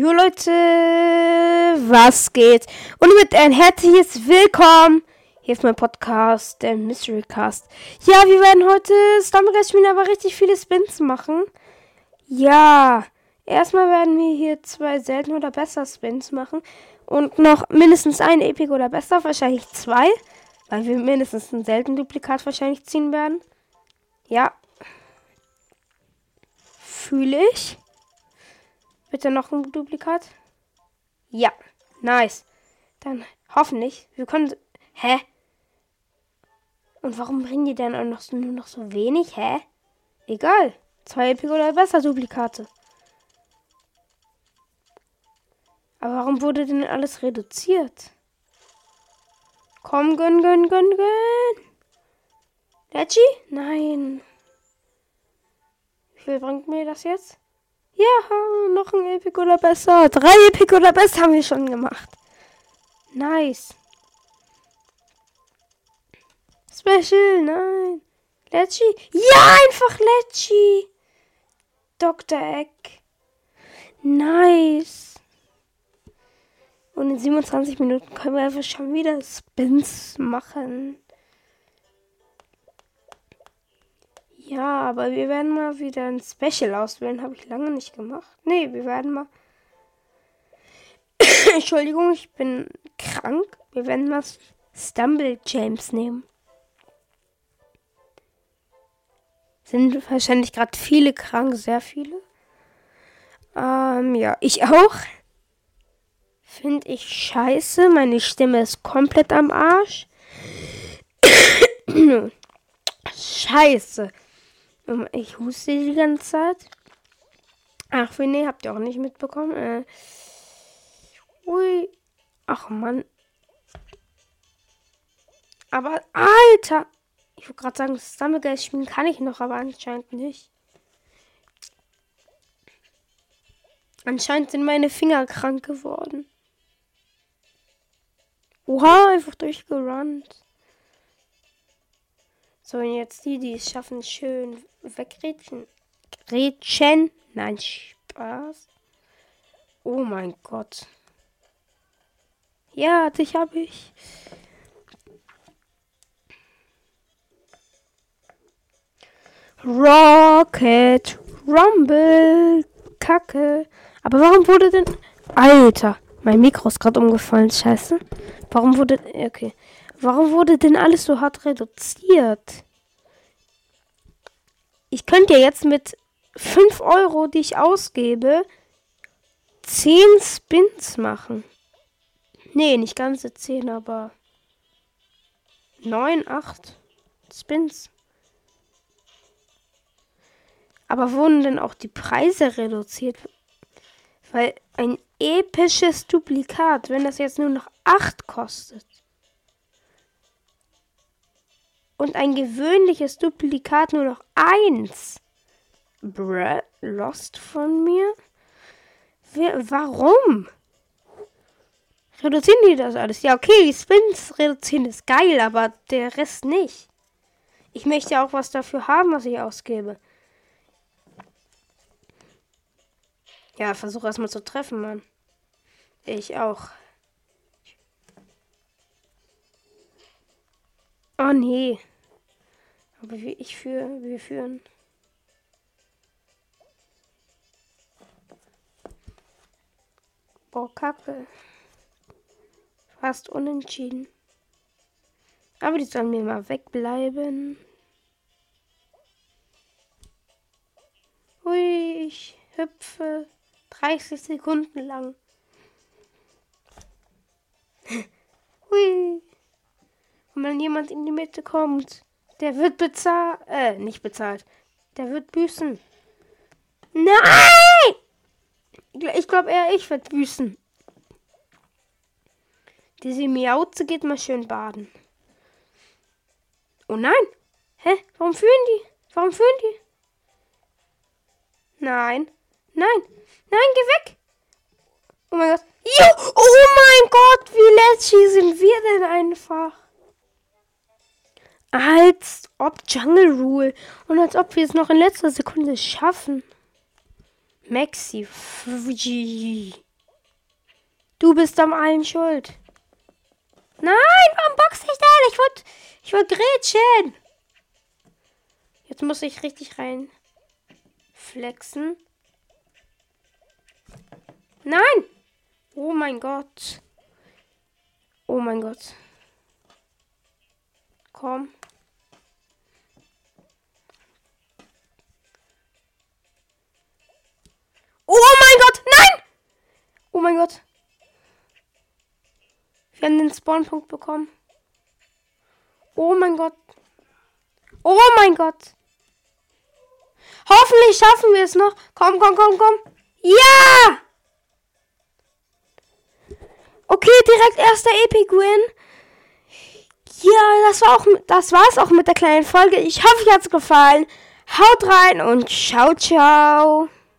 Leute, was geht? Und mit ein herzliches Willkommen. Hier ist mein Podcast, der Mystery Cast. Ja, wir werden heute Stumbleguys spielen, aber richtig viele Spins machen. Ja, erstmal werden wir hier zwei selten oder besser Spins machen. Und noch mindestens ein Epic oder besser, wahrscheinlich zwei. Weil wir mindestens ein selten Duplikat wahrscheinlich ziehen werden. Ja. Fühle ich. Bitte noch ein Duplikat. Ja, nice. Dann hoffentlich. Wir können. Hä? Und warum bringen die denn auch noch so, nur noch so wenig? Hä? Egal. Zwei Epic oder besser Duplikate. Aber warum wurde denn alles reduziert? Komm, gönn, gönn, gönn, gönn. Leggy? Nein. Wie viel bringt mir das jetzt? Ja, noch ein Epic oder besser. Drei Epic oder besser haben wir schon gemacht. Nice. Special, nein. Letchi? Ja, einfach Letchi. Dr. Egg. Nice. Und in 27 Minuten können wir einfach schon wieder Spins machen. Ja, aber wir werden mal wieder ein Special auswählen. Habe ich lange nicht gemacht. Nee, wir werden mal. Entschuldigung, ich bin krank. Wir werden mal Stumble James nehmen. Sind wahrscheinlich gerade viele krank, sehr viele. Ähm, ja, ich auch. Finde ich scheiße. Meine Stimme ist komplett am Arsch. scheiße. Ich huste die ganze Zeit. Ach, nee, habt ihr auch nicht mitbekommen. Äh, ui. Ach, Mann. Aber, Alter. Ich wollte gerade sagen, Stumblegeist spielen kann ich noch, aber anscheinend nicht. Anscheinend sind meine Finger krank geworden. Oha, einfach durchgerannt. So, jetzt die, die es schaffen, schön wegrätschen. Gretchen? Nein, Spaß. Oh mein Gott. Ja, dich habe ich. Rocket Rumble. Kacke. Aber warum wurde denn. Alter, mein Mikro ist gerade umgefallen. Scheiße. Warum wurde. Okay. Warum wurde denn alles so hart reduziert? Ich könnte ja jetzt mit 5 Euro, die ich ausgebe, 10 Spins machen. Nee, nicht ganze 10, aber 9, 8 Spins. Aber wurden denn auch die Preise reduziert? Weil ein episches Duplikat, wenn das jetzt nur noch 8 kostet, und ein gewöhnliches Duplikat nur noch eins. Bruh, lost von mir? Wer, warum? Reduzieren die das alles? Ja, okay, die Spins reduzieren ist geil, aber der Rest nicht. Ich möchte auch was dafür haben, was ich ausgebe. Ja, versuche erstmal zu treffen, Mann. Ich auch. Oh nee. Aber wie ich führe, wir führen. Boah, Kacke. Fast unentschieden. Aber die sollen mir mal wegbleiben. Hui, ich hüpfe 30 Sekunden lang. Hui. Und wenn jemand in die Mitte kommt, der wird bezahlt. Äh, nicht bezahlt. Der wird büßen. Nein! Ich glaube eher, ich werde büßen. Diese Miauze geht mal schön baden. Oh nein! Hä? Warum führen die? Warum führen die? Nein. Nein. Nein, geh weg! Oh mein Gott. Jo! Oh mein Gott, wie lässig sind wir denn einfach? Als ob Jungle Rule. Und als ob wir es noch in letzter Sekunde schaffen. Maxi. Du bist am allen schuld. Nein, warum box ich denn? Ich wollte ich wollt grätschen. Jetzt muss ich richtig rein flexen. Nein! Oh mein Gott. Oh mein Gott. Komm. Spawnpunkt bekommen. Oh mein Gott. Oh mein Gott. Hoffentlich schaffen wir es noch. Komm, komm, komm, komm. Ja! Okay, direkt erster Epic Win. Ja, das war auch, das war's auch mit der kleinen Folge. Ich hoffe, euch hat's gefallen. Haut rein und ciao, ciao.